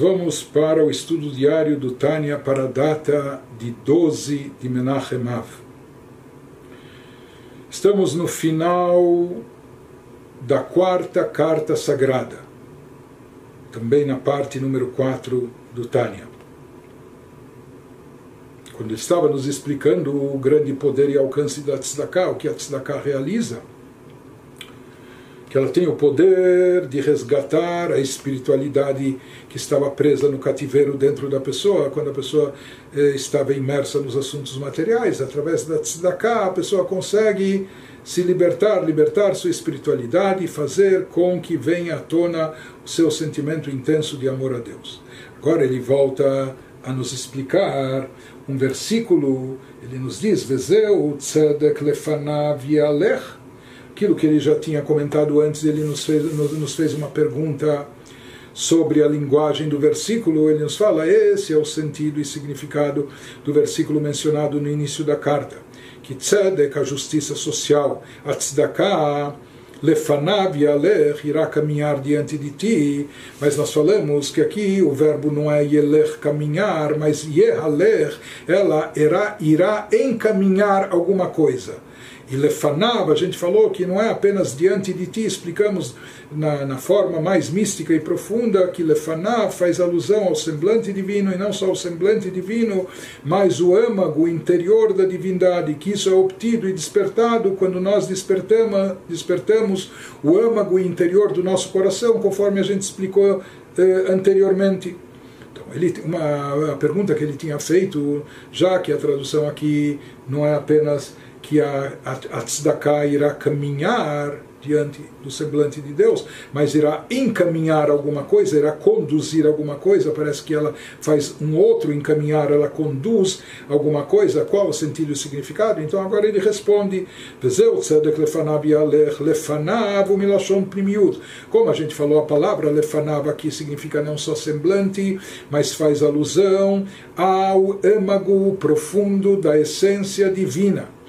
vamos para o estudo diário do Tânia para a data de 12 de Menachem Av. Estamos no final da quarta carta sagrada, também na parte número 4 do Tânia. Quando ele estava nos explicando o grande poder e alcance da Tzedakah, o que a Tzedakah realiza, que ela tem o poder de resgatar a espiritualidade que estava presa no cativeiro dentro da pessoa, quando a pessoa eh, estava imersa nos assuntos materiais. Através da tzedakah, a pessoa consegue se libertar, libertar sua espiritualidade e fazer com que venha à tona o seu sentimento intenso de amor a Deus. Agora ele volta a nos explicar um versículo, ele nos diz, Vezeu tzedek lefanav yalech, aquilo que ele já tinha comentado antes, ele nos fez, nos fez uma pergunta sobre a linguagem do versículo, ele nos fala, esse é o sentido e significado do versículo mencionado no início da carta, que tzedek, a justiça social, a tzedakah, lefanav yalech, irá caminhar diante de ti, mas nós falamos que aqui o verbo não é yelech, caminhar, mas yehalech, ela irá, irá encaminhar alguma coisa. E lefanav, a gente falou que não é apenas diante de ti, explicamos na, na forma mais mística e profunda que lefanav faz alusão ao semblante divino, e não só ao semblante divino, mas o âmago interior da divindade, que isso é obtido e despertado quando nós despertamos, despertamos o âmago interior do nosso coração, conforme a gente explicou eh, anteriormente. Então, ele, uma, a pergunta que ele tinha feito, já que a tradução aqui não é apenas que a, a, a tzedakah irá caminhar diante do semblante de Deus, mas irá encaminhar alguma coisa, irá conduzir alguma coisa, parece que ela faz um outro encaminhar, ela conduz alguma coisa, qual o sentido e o significado? Então agora ele responde, como a gente falou, a palavra lefanav aqui significa não só semblante, mas faz alusão ao âmago profundo da essência divina.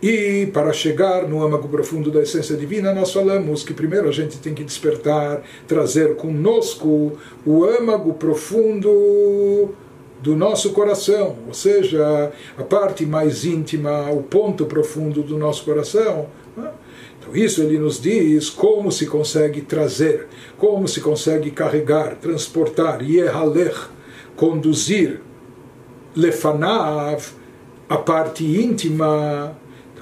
E para chegar no âmago profundo da essência divina, nós falamos que primeiro a gente tem que despertar, trazer conosco o âmago profundo do nosso coração, ou seja, a parte mais íntima, o ponto profundo do nosso coração. Né? Então, isso ele nos diz como se consegue trazer, como se consegue carregar, transportar, yehalech, conduzir, lefanav, a parte íntima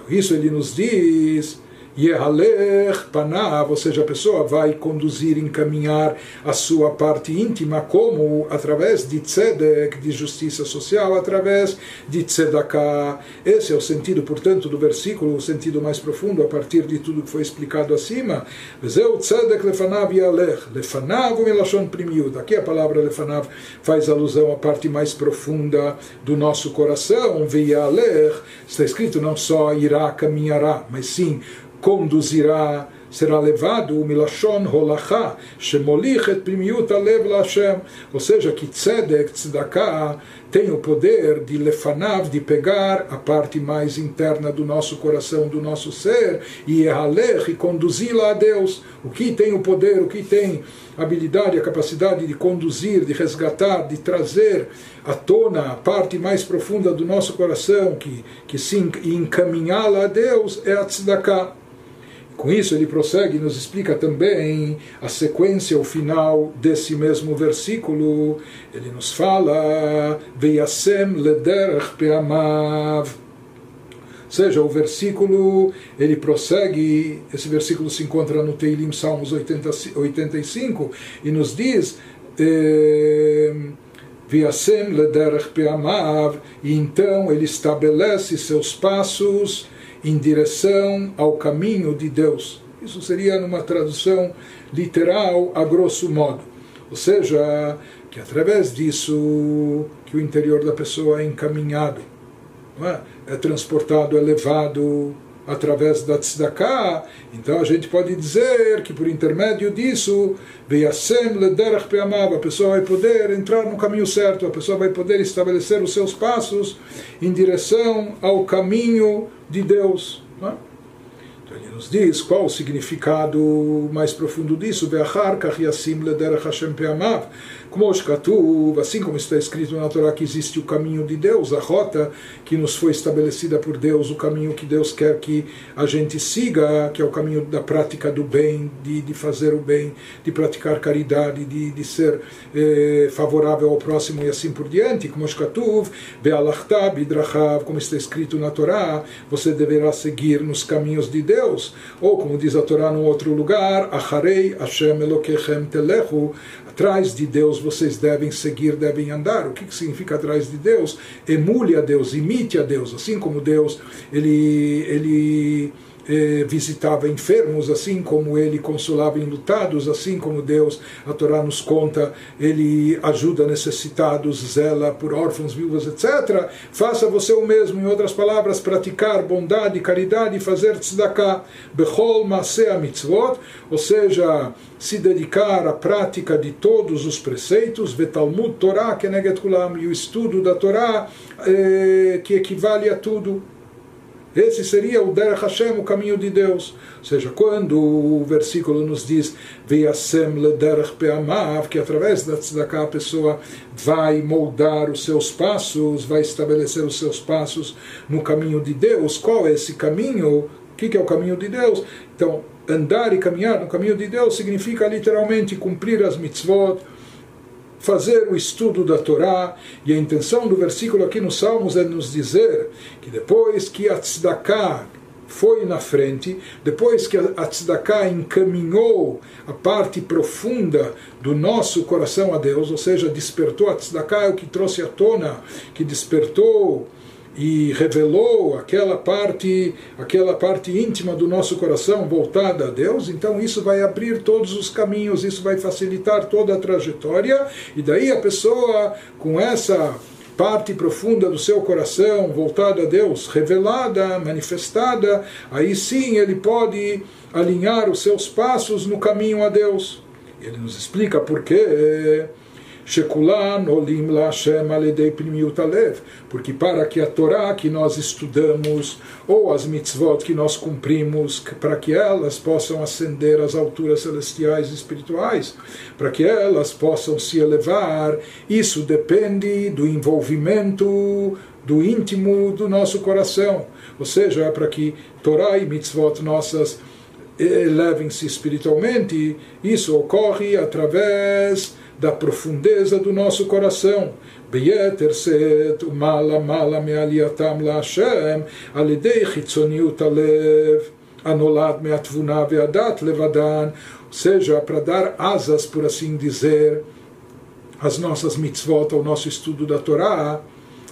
isso ele nos diz Yehalech panav, ou seja, a pessoa vai conduzir, encaminhar a sua parte íntima como através de tzedek, de justiça social, através de tzedakah. Esse é o sentido, portanto, do versículo, o sentido mais profundo a partir de tudo que foi explicado acima. Vezeu tzedek lefanav yalech, lefanav milashon primiud. Aqui a palavra lefanav faz alusão à parte mais profunda do nosso coração. Veyalech, está escrito não só irá, caminhará, mas sim conduzirá, será levado milashon holacha, shemolich et alev Hashem, ou seja, que tzedek, tzedakah, tem o poder de lefanav, de pegar a parte mais interna do nosso coração, do nosso ser, e erralech, e conduzi-la a Deus. O que tem o poder, o que tem a habilidade, a capacidade de conduzir, de resgatar, de trazer à tona a parte mais profunda do nosso coração, que, que sim, encaminhá-la a Deus, é a tzedakah. Com isso, ele prossegue e nos explica também a sequência, o final desse mesmo versículo. Ele nos fala: Veiasem lederach peamav. Ou seja, o versículo, ele prossegue, esse versículo se encontra no Teilim Salmos 80, 85, e nos diz. Eh, Viasem lederach peamav, e então ele estabelece seus passos em direção ao caminho de Deus. Isso seria numa tradução literal, a grosso modo. Ou seja, que através disso que o interior da pessoa é encaminhado, é? é transportado, é levado através da tzedakah, então a gente pode dizer que por intermédio disso, a pessoa vai poder entrar no caminho certo, a pessoa vai poder estabelecer os seus passos em direção ao caminho de Deus. É? Então ele nos diz qual o significado mais profundo disso, assim como está escrito na Torá que existe o caminho de Deus, a rota que nos foi estabelecida por Deus, o caminho que Deus quer que a gente siga, que é o caminho da prática do bem, de, de fazer o bem, de praticar caridade, de, de ser eh, favorável ao próximo e assim por diante, como está escrito na Torá, você deverá seguir nos caminhos de Deus, ou como diz a Torá num outro lugar, Acharei Hashem Elokechem Telechu, atrás de Deus vocês devem seguir, devem andar. O que significa atrás de Deus? Emule a Deus, imite a Deus, assim como Deus ele ele visitava enfermos, assim como ele consolava enlutados, assim como Deus, a Torá nos conta, ele ajuda necessitados, zela por órfãos, viúvas, etc. Faça você o mesmo, em outras palavras, praticar bondade, caridade, fazer tzedakah, bechol masea mitzvot, ou seja, se dedicar à prática de todos os preceitos, vetalmud Torá, keneget kulam, e o estudo da Torá, eh, que equivale a tudo. Esse seria o Derech Hashem, o caminho de Deus. Ou seja, quando o versículo nos diz que através da tzedakah a pessoa vai moldar os seus passos, vai estabelecer os seus passos no caminho de Deus. Qual é esse caminho? O que é o caminho de Deus? Então, andar e caminhar no caminho de Deus significa literalmente cumprir as mitzvot, fazer o estudo da Torá, e a intenção do versículo aqui nos Salmos é nos dizer que depois que a tzedakah foi na frente, depois que a tzedakah encaminhou a parte profunda do nosso coração a Deus, ou seja, despertou a tzedakah é o que trouxe à tona, que despertou e revelou aquela parte, aquela parte íntima do nosso coração voltada a Deus, então isso vai abrir todos os caminhos, isso vai facilitar toda a trajetória, e daí a pessoa com essa parte profunda do seu coração voltada a Deus, revelada, manifestada, aí sim ele pode alinhar os seus passos no caminho a Deus. Ele nos explica por quê Shekulan olim la Hashem aledei primiut alev, porque para que a Torá que nós estudamos, ou as mitzvot que nós cumprimos, para que elas possam ascender às alturas celestiais e espirituais, para que elas possam se elevar, isso depende do envolvimento do íntimo do nosso coração, ou seja, para que Torá e mitzvot nossas elevem-se espiritualmente, isso ocorre através da profundeza do nosso coração. ביתר שאת ומעלה מעלה מעלייתם להשם על ידי חיצוניות הלב הנולד מהתבונה והדת לבדן, ou seja, para dar asas, por assim dizer, às nossas mitzvot, ao nosso estudo da Torá,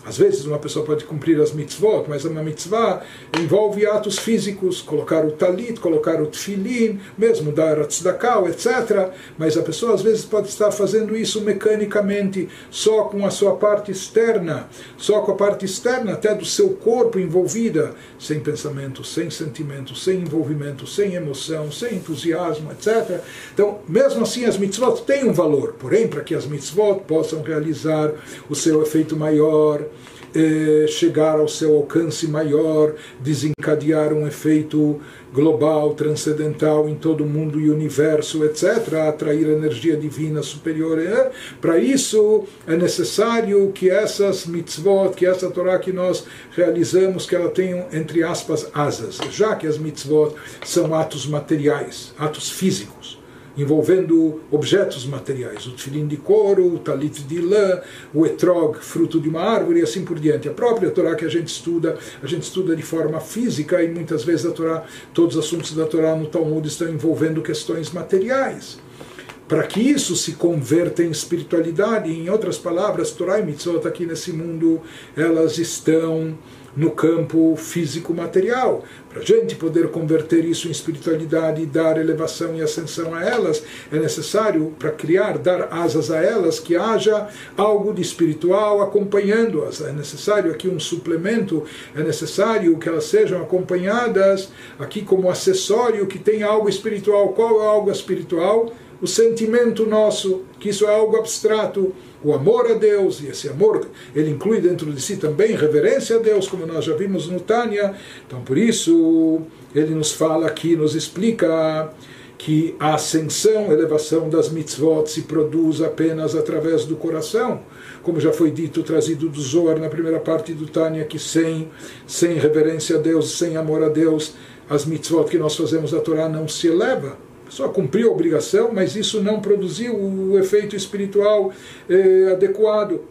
às vezes uma pessoa pode cumprir as mitzvot, mas uma mitzvah envolve atos físicos, colocar o talit, colocar o tefilin, mesmo dar a tzedakah, etc. Mas a pessoa às vezes pode estar fazendo isso mecanicamente, só com a sua parte externa, só com a parte externa até do seu corpo envolvida, sem pensamento, sem sentimento, sem envolvimento, sem emoção, sem entusiasmo, etc. Então, mesmo assim, as mitzvot têm um valor, porém, para que as mitzvot possam realizar o seu efeito maior, eh, chegar ao seu alcance maior, desencadear um efeito global, transcendental em todo o mundo e universo, etc., atrair energia divina superior. É? Para isso é necessário que essas mitzvot, que essa Torá que nós realizamos, que ela tenha, entre aspas, asas, já que as mitzvot são atos materiais, atos físicos envolvendo objetos materiais, o tefilim de couro, o talit de lã, o etrog, fruto de uma árvore e assim por diante. A própria Torá que a gente estuda, a gente estuda de forma física e muitas vezes a Torá, todos os assuntos da Torá no Talmud estão envolvendo questões materiais. Para que isso se converta em espiritualidade, em outras palavras, Torá e Mitzvot aqui nesse mundo, elas estão no campo físico-material. Para a gente poder converter isso em espiritualidade e dar elevação e ascensão a elas, é necessário, para criar, dar asas a elas, que haja algo de espiritual acompanhando-as. É necessário aqui um suplemento, é necessário que elas sejam acompanhadas aqui como acessório que tem algo espiritual. Qual é algo espiritual? O sentimento nosso, que isso é algo abstrato o amor a Deus, e esse amor ele inclui dentro de si também reverência a Deus, como nós já vimos no Tânia. Então, por isso, ele nos fala aqui, nos explica que a ascensão, elevação das mitzvot se produz apenas através do coração, como já foi dito, trazido do Zohar na primeira parte do Tânia, que sem, sem reverência a Deus, sem amor a Deus, as mitzvot que nós fazemos da Torá não se eleva. Só cumpriu a obrigação, mas isso não produziu o efeito espiritual eh, adequado.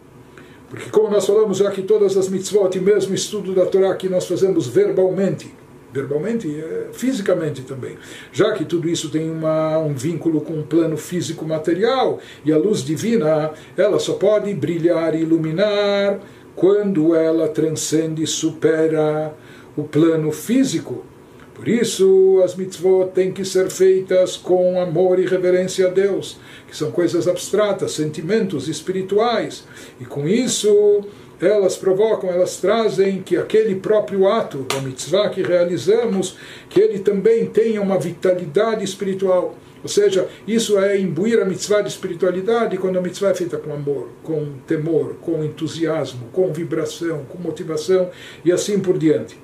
Porque, como nós falamos já que todas as mitzvot e mesmo estudo da Torá que nós fazemos verbalmente, verbalmente e é, fisicamente também. Já que tudo isso tem uma, um vínculo com o plano físico material e a luz divina, ela só pode brilhar e iluminar quando ela transcende e supera o plano físico. Por isso, as mitzvot têm que ser feitas com amor e reverência a Deus, que são coisas abstratas, sentimentos espirituais. E com isso, elas provocam, elas trazem que aquele próprio ato da mitzvah que realizamos, que ele também tenha uma vitalidade espiritual. Ou seja, isso é imbuir a mitzvah de espiritualidade quando a mitzvah é feita com amor, com temor, com entusiasmo, com vibração, com motivação e assim por diante.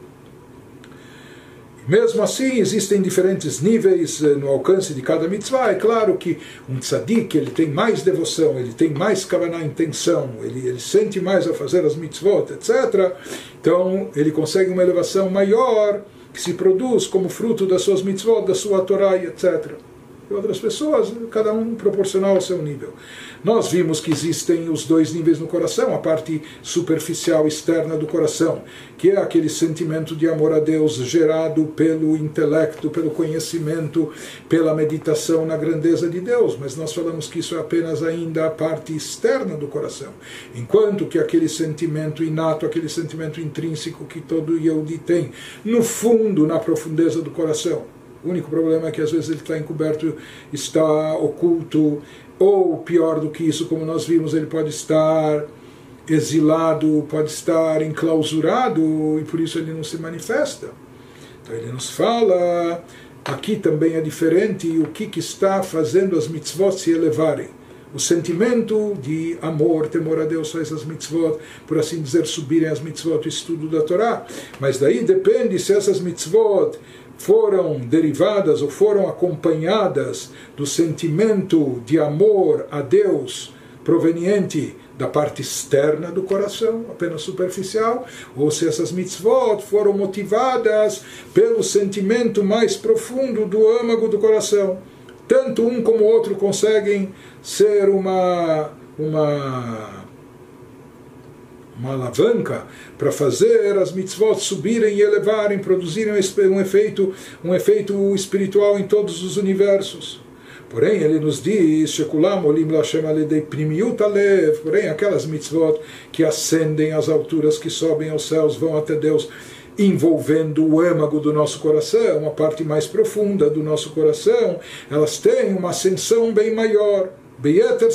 Mesmo assim, existem diferentes níveis eh, no alcance de cada mitzvah. É claro que um tzadik, ele tem mais devoção, ele tem mais kavaná, intenção, ele, ele sente mais a fazer as mitzvot, etc. Então, ele consegue uma elevação maior que se produz como fruto das suas mitzvot, da sua Torá, etc e outras pessoas, cada um proporcional ao seu nível. Nós vimos que existem os dois níveis no coração, a parte superficial externa do coração, que é aquele sentimento de amor a Deus gerado pelo intelecto, pelo conhecimento, pela meditação na grandeza de Deus, mas nós falamos que isso é apenas ainda a parte externa do coração, enquanto que aquele sentimento inato, aquele sentimento intrínseco que todo Yehudi tem, no fundo, na profundeza do coração, o único problema é que às vezes ele está encoberto, está oculto, ou pior do que isso, como nós vimos, ele pode estar exilado, pode estar enclausurado e por isso ele não se manifesta. Então ele nos fala, aqui também é diferente, o que, que está fazendo as mitzvot se elevarem. O sentimento de amor, temor a Deus faz as mitzvot, por assim dizer, subirem as mitzvot, o estudo da Torá. Mas daí depende se essas mitzvot foram derivadas ou foram acompanhadas do sentimento de amor a Deus proveniente da parte externa do coração, apenas superficial, ou se essas mitzvot foram motivadas pelo sentimento mais profundo do âmago do coração. Tanto um como o outro conseguem ser uma, uma uma alavanca para fazer as mitzvot subirem e elevarem, produzirem um efeito, um efeito espiritual em todos os universos. Porém, ele nos diz, porém, aquelas mitzvot que ascendem às alturas, que sobem aos céus, vão até Deus, envolvendo o âmago do nosso coração, a parte mais profunda do nosso coração, elas têm uma ascensão bem maior. Beyeter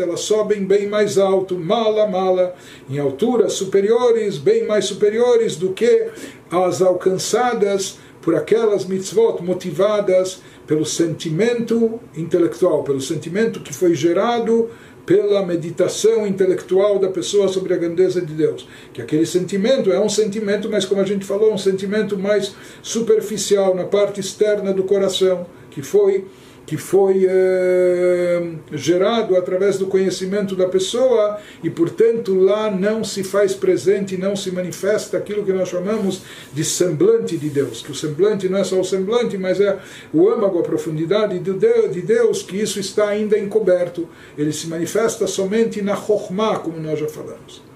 elas sobem bem mais alto, mala, mala, em alturas superiores, bem mais superiores do que as alcançadas por aquelas mitzvot motivadas pelo sentimento intelectual, pelo sentimento que foi gerado pela meditação intelectual da pessoa sobre a grandeza de Deus. Que aquele sentimento é um sentimento, mas como a gente falou, um sentimento mais superficial, na parte externa do coração, que foi que foi é, gerado através do conhecimento da pessoa e, portanto, lá não se faz presente, não se manifesta aquilo que nós chamamos de semblante de Deus. Que o semblante não é só o semblante, mas é o âmago, a profundidade de Deus, que isso está ainda encoberto. Ele se manifesta somente na Chokhmah, como nós já falamos.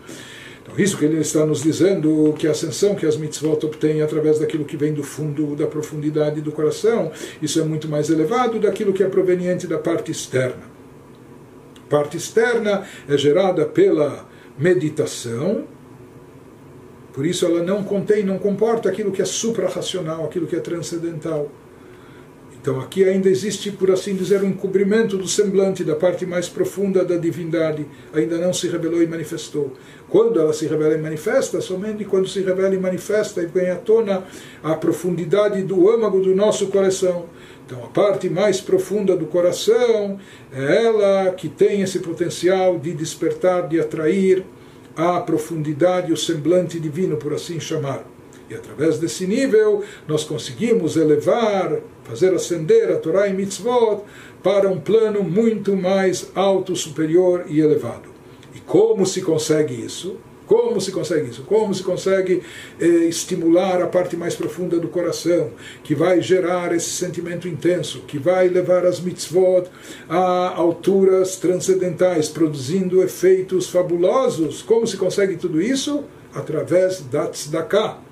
Então, isso que ele está nos dizendo, que a ascensão que as mitzvot obtêm através daquilo que vem do fundo, da profundidade do coração, isso é muito mais elevado daquilo que é proveniente da parte externa. A parte externa é gerada pela meditação, por isso ela não contém, não comporta aquilo que é suprarracional, aquilo que é transcendental. Então aqui ainda existe, por assim dizer, um encobrimento do semblante da parte mais profunda da divindade, ainda não se revelou e manifestou. Quando ela se revela e manifesta, somente quando se revela e manifesta e vem à tona a profundidade do âmago do nosso coração. Então a parte mais profunda do coração é ela que tem esse potencial de despertar, de atrair a profundidade, o semblante divino, por assim chamar. E através desse nível, nós conseguimos elevar, fazer ascender a Torá e Mitzvot para um plano muito mais alto, superior e elevado. E como se consegue isso? Como se consegue isso? Como se consegue eh, estimular a parte mais profunda do coração, que vai gerar esse sentimento intenso, que vai levar as mitzvot a alturas transcendentais, produzindo efeitos fabulosos? Como se consegue tudo isso? Através da tzedakah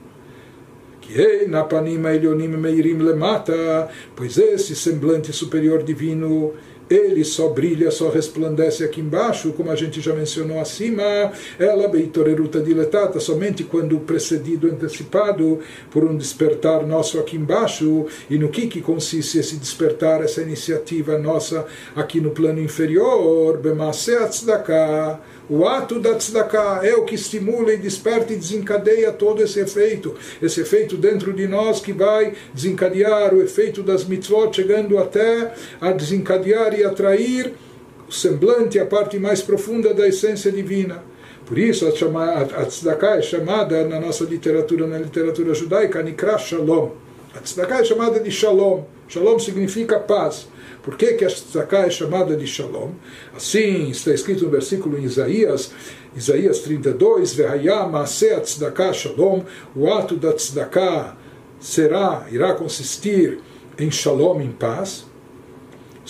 na panima elionim meirim lemata, pois esse semblante superior divino ele só brilha, só resplandece aqui embaixo, como a gente já mencionou acima, ela beitoreruta diletata, somente quando precedido, antecipado por um despertar nosso aqui embaixo, e no que, que consiste esse despertar, essa iniciativa nossa aqui no plano inferior, bemaseat o ato da tzedakah é o que estimula e desperta e desencadeia todo esse efeito. Esse efeito dentro de nós que vai desencadear o efeito das mitzvot, chegando até a desencadear e atrair o semblante, a parte mais profunda da essência divina. Por isso a, chama, a tzedakah é chamada na nossa literatura, na literatura judaica, nikra shalom. A tzedakah é chamada de shalom. Shalom significa paz. Por que, que a tzedakah é chamada de shalom? Assim está escrito no versículo em Isaías, Isaías 32, Vehayama tzedakah shalom, o ato da tzedakah será, irá consistir em shalom, em paz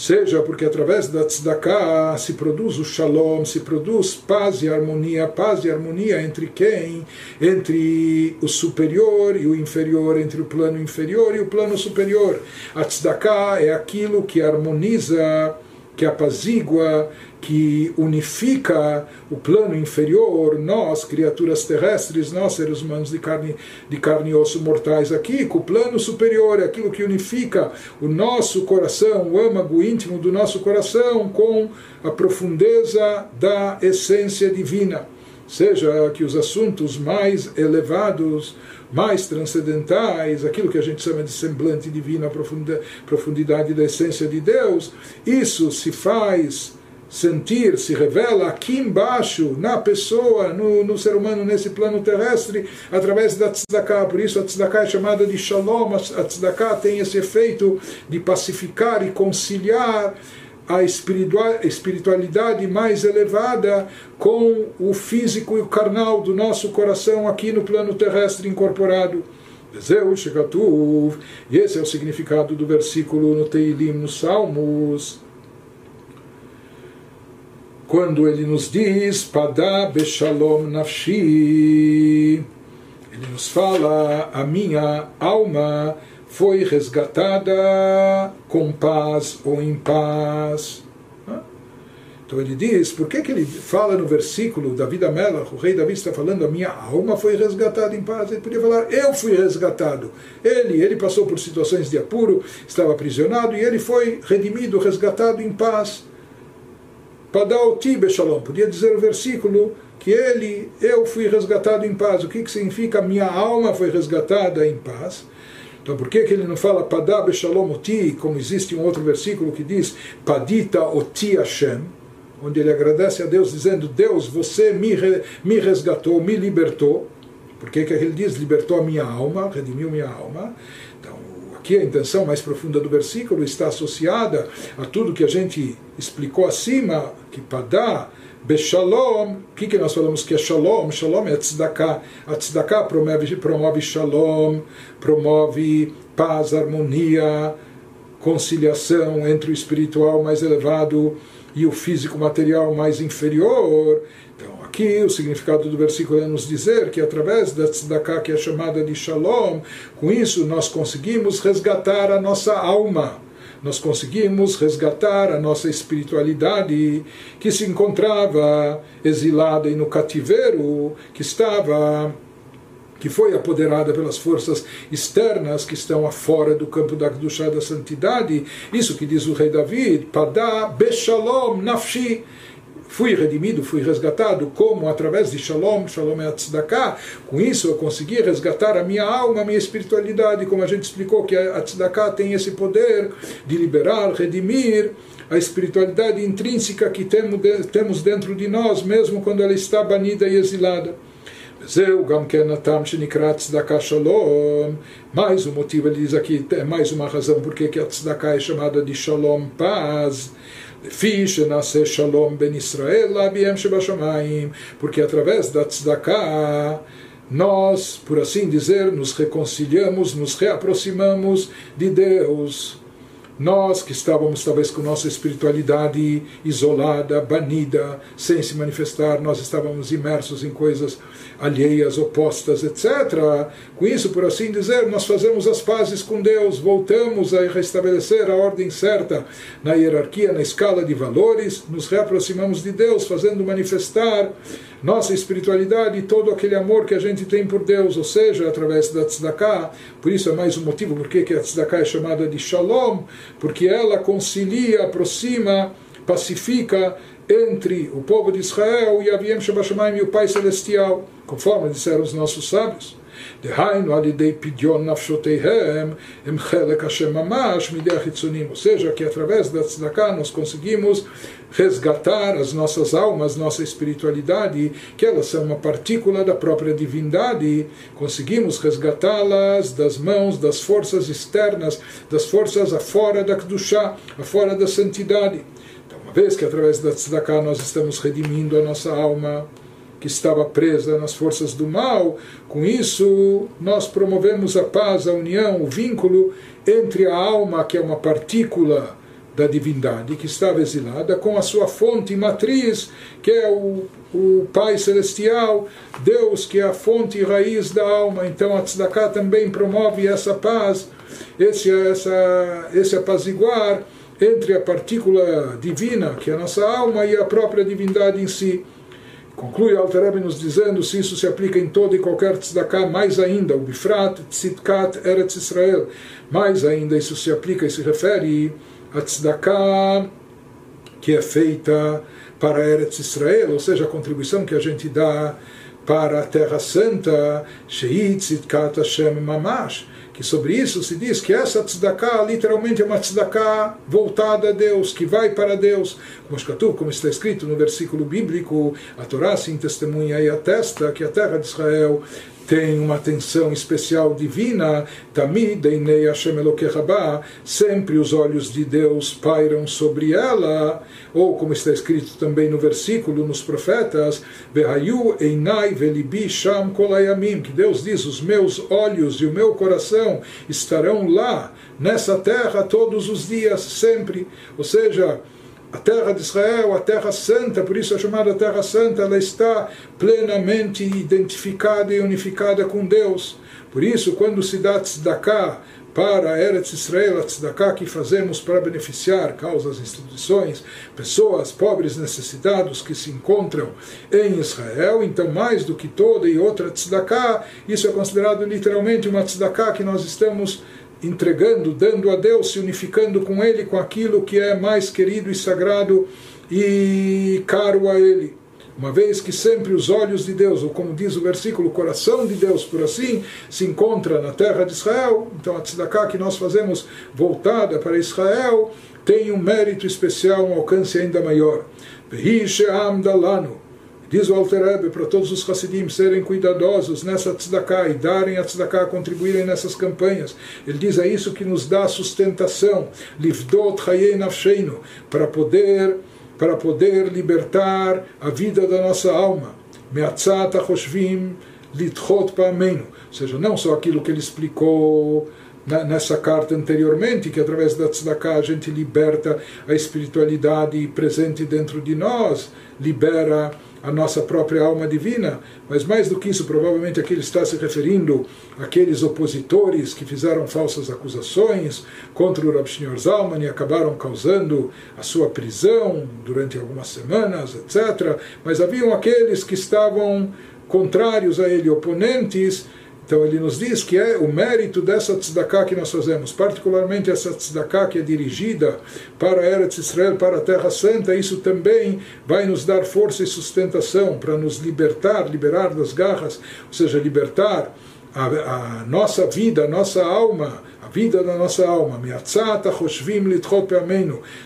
seja porque através da tzedakah se produz o shalom, se produz paz e harmonia, paz e harmonia entre quem? Entre o superior e o inferior, entre o plano inferior e o plano superior. A tzedakah é aquilo que harmoniza que apazigua, que unifica o plano inferior, nós, criaturas terrestres, nós, seres humanos de carne, de carne e osso mortais aqui, com o plano superior, é aquilo que unifica o nosso coração, o âmago íntimo do nosso coração, com a profundeza da essência divina. Seja que os assuntos mais elevados mais transcendentais, aquilo que a gente chama de semblante divino, a profundidade da essência de Deus, isso se faz sentir, se revela aqui embaixo, na pessoa, no, no ser humano, nesse plano terrestre, através da tzedakah. Por isso a tzedakah é chamada de shalom, a tzedakah tem esse efeito de pacificar e conciliar a espiritualidade mais elevada com o físico e o carnal do nosso coração aqui no plano terrestre incorporado. E esse é o significado do versículo no Teilim, nos Salmos. Quando ele nos diz, Padá Beshalom Nafshi, ele nos fala, a minha alma foi resgatada com paz ou em paz. Então ele diz, por que, que ele fala no versículo Davi Melach, o rei Davi está falando, a minha alma foi resgatada em paz. Ele podia falar, eu fui resgatado. Ele, ele passou por situações de apuro, estava aprisionado e ele foi redimido, resgatado em paz. Padal Tibe Shalom. Podia dizer o versículo que ele, eu fui resgatado em paz. O que, que significa minha alma foi resgatada em paz? Então por que, que ele não fala Padá Beshalom Oti, como existe um outro versículo que diz Padita Oti Hashem, onde ele agradece a Deus dizendo Deus, você me, me resgatou, me libertou. Por que, que ele diz libertou a minha alma, redimiu minha alma? Então aqui a intenção mais profunda do versículo está associada a tudo que a gente explicou acima, que Padá Beshalom, o que, que nós falamos que é Shalom? Shalom é tzedakah. A tzedakah promove, promove Shalom, promove paz, harmonia, conciliação entre o espiritual mais elevado e o físico material mais inferior. Então, aqui o significado do versículo é nos dizer que através da tzedakah, que é chamada de Shalom, com isso nós conseguimos resgatar a nossa alma nós conseguimos resgatar a nossa espiritualidade que se encontrava exilada e no cativeiro, que estava que foi apoderada pelas forças externas que estão afora do campo da Kedushá da santidade. Isso que diz o rei David, Padá Beshalom Nafshi fui redimido, fui resgatado, como através de Shalom, Shalom é a Tzedakah, com isso eu consegui resgatar a minha alma, a minha espiritualidade, como a gente explicou que a Tzedakah tem esse poder de liberar, redimir a espiritualidade intrínseca que temos dentro de nós, mesmo quando ela está banida e exilada. זהו גם כן הטעם שנקרא צדקה שלום. Mais um motivo, ele diz aqui, é mais uma razão porque que a tzedakah é chamada de shalom, paz. Shalom ben Israel abiem. Porque através da tzedakah nós, por assim dizer, nos reconciliamos, nos reaproximamos de Deus. Nós que estávamos talvez com nossa espiritualidade isolada, banida, sem se manifestar, nós estávamos imersos em coisas alheias, opostas, etc. Com isso, por assim dizer, nós fazemos as pazes com Deus, voltamos a restabelecer a ordem certa na hierarquia, na escala de valores, nos reaproximamos de Deus, fazendo manifestar nossa espiritualidade e todo aquele amor que a gente tem por Deus, ou seja, através da tzedakah. Por isso é mais um motivo porque que a tzedakah é chamada de shalom, porque ela concilia, aproxima, pacifica entre o povo de Israel e Aviem Shabashamayim e o Pai Celestial, conforme disseram os nossos sábios. דהיינו על ידי פדיון נפשותיהם הם חלק השם ממש מידי החיצונים. Ou seja, que através da tzedakah nós conseguimos resgatar as nossas almas, nossa espiritualidade, que elas são uma partícula da própria divindade, conseguimos resgatá-las das mãos das forças externas, das forças afora da Kedushá, afora da santidade. Uma vez que através da tzedakah nós estamos redimindo a nossa alma, que estava presa nas forças do mal. Com isso, nós promovemos a paz, a união, o vínculo entre a alma, que é uma partícula da divindade que estava exilada, com a sua fonte matriz, que é o, o Pai Celestial, Deus, que é a fonte e raiz da alma. Então a Tzedakah também promove essa paz, esse, essa, esse apaziguar entre a partícula divina, que é a nossa alma, e a própria divindade em si. Conclui Alter nos dizendo se isso se aplica em todo e qualquer tzedakah, mais ainda, o Bifrat, Tzidkat, Eretz Israel, mais ainda isso se aplica e se refere a tzedakah que é feita para Eretz Israel, ou seja, a contribuição que a gente dá para a Terra Santa, Sheit Tzidkat Hashem Mamash, que sobre isso se diz que essa tzedakah literalmente é uma tzedakah voltada a Deus, que vai para Deus. Como, como está escrito no versículo bíblico, a Torá sim testemunha e atesta que a terra de Israel tem uma atenção especial divina, Tamid Einei Hashem Elokechabá, sempre os olhos de Deus pairam sobre ela, ou como está escrito também no versículo, nos profetas, Vehayu Einai Velibi Sham Kolayamim, que Deus diz, os meus olhos e o meu coração estarão lá, nessa terra, todos os dias, sempre. Ou seja, a terra de Israel, a terra santa, por isso é chamada terra santa, ela está plenamente identificada e unificada com Deus. Por isso, quando se dá tzedakah para a Eretz Israel, a tzedakah que fazemos para beneficiar causas, instituições, pessoas pobres, necessitados que se encontram em Israel, então mais do que toda e outra tzedakah, isso é considerado literalmente uma tzedakah que nós estamos entregando, dando a Deus, se unificando com Ele, com aquilo que é mais querido e sagrado e caro a Ele. Uma vez que sempre os olhos de Deus, ou como diz o versículo, o coração de Deus, por assim, se encontra na terra de Israel, então a tzedakah que nós fazemos voltada para Israel tem um mérito especial, um alcance ainda maior. dalano Diz o Alter Rebbe para todos os Hassidim serem cuidadosos nessa tzedakah e darem a tzedakah, contribuírem nessas campanhas. Ele diz é isso que nos dá sustentação, livdot hayei para poder para poder libertar a vida da nossa alma. Me'atzat achoshvim litchot pa'amenu. Ou seja, não só aquilo que ele explicou nessa carta anteriormente, que através da tzedakah a gente liberta a espiritualidade presente dentro de nós, libera a nossa própria alma divina, mas mais do que isso, provavelmente aqui ele está se referindo àqueles opositores que fizeram falsas acusações contra o Rav Shneur Zalman e acabaram causando a sua prisão durante algumas semanas, etc. Mas haviam aqueles que estavam contrários a ele, oponentes, então ele nos diz que é o mérito dessa tzedakah que nós fazemos, particularmente essa tzedakah que é dirigida para Eretz Israel, para a Terra Santa, isso também vai nos dar força e sustentação para nos libertar, liberar das garras, ou seja, libertar a, a nossa vida, a nossa alma, a vida da nossa alma,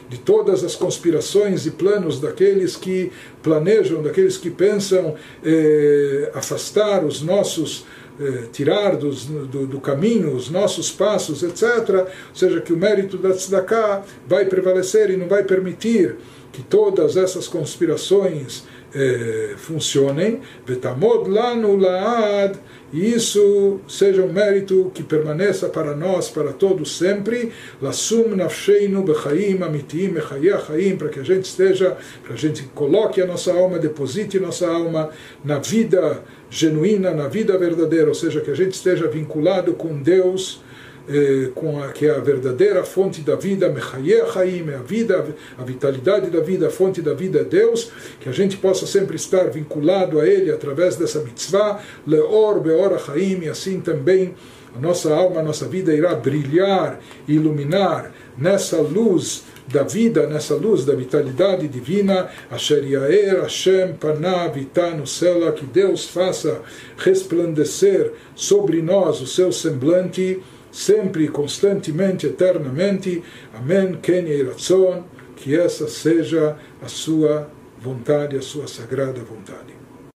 de todas as conspirações e planos daqueles que planejam, daqueles que pensam eh, afastar os nossos eh, tirar dos, do, do, caminho os nossos passos, etc. Ou seja, que o mérito da tzedakah vai prevalecer e não vai permitir que todas essas conspirações eh, funcionem. Vetamod lanu laad e isso seja um mérito que permaneça para nós, para todos sempre, lasum nafsheinu bechaim amitim mechayachaim, para que a gente esteja, para a gente coloque a nossa alma, deposite nossa alma na vida genuína, na vida verdadeira, ou seja, que a gente esteja vinculado com Deus, eh, com a, que é a verdadeira fonte da vida, Mechayer Haim, é a vida, a vitalidade da vida, a fonte da vida é Deus, que a gente possa sempre estar vinculado a Ele através dessa mitzvah, Leor Beor Haim, e assim também a nossa alma, a nossa vida irá brilhar, iluminar nessa luz da vida, nessa luz da vitalidade divina, Asher Yaer Hashem Panav Itanu Sela, que Deus faça resplandecer sobre nós o seu semblante, sempre, constantemente, eternamente. Amém. Ken Ratzon, que essa seja a sua vontade, a sua sagrada vontade.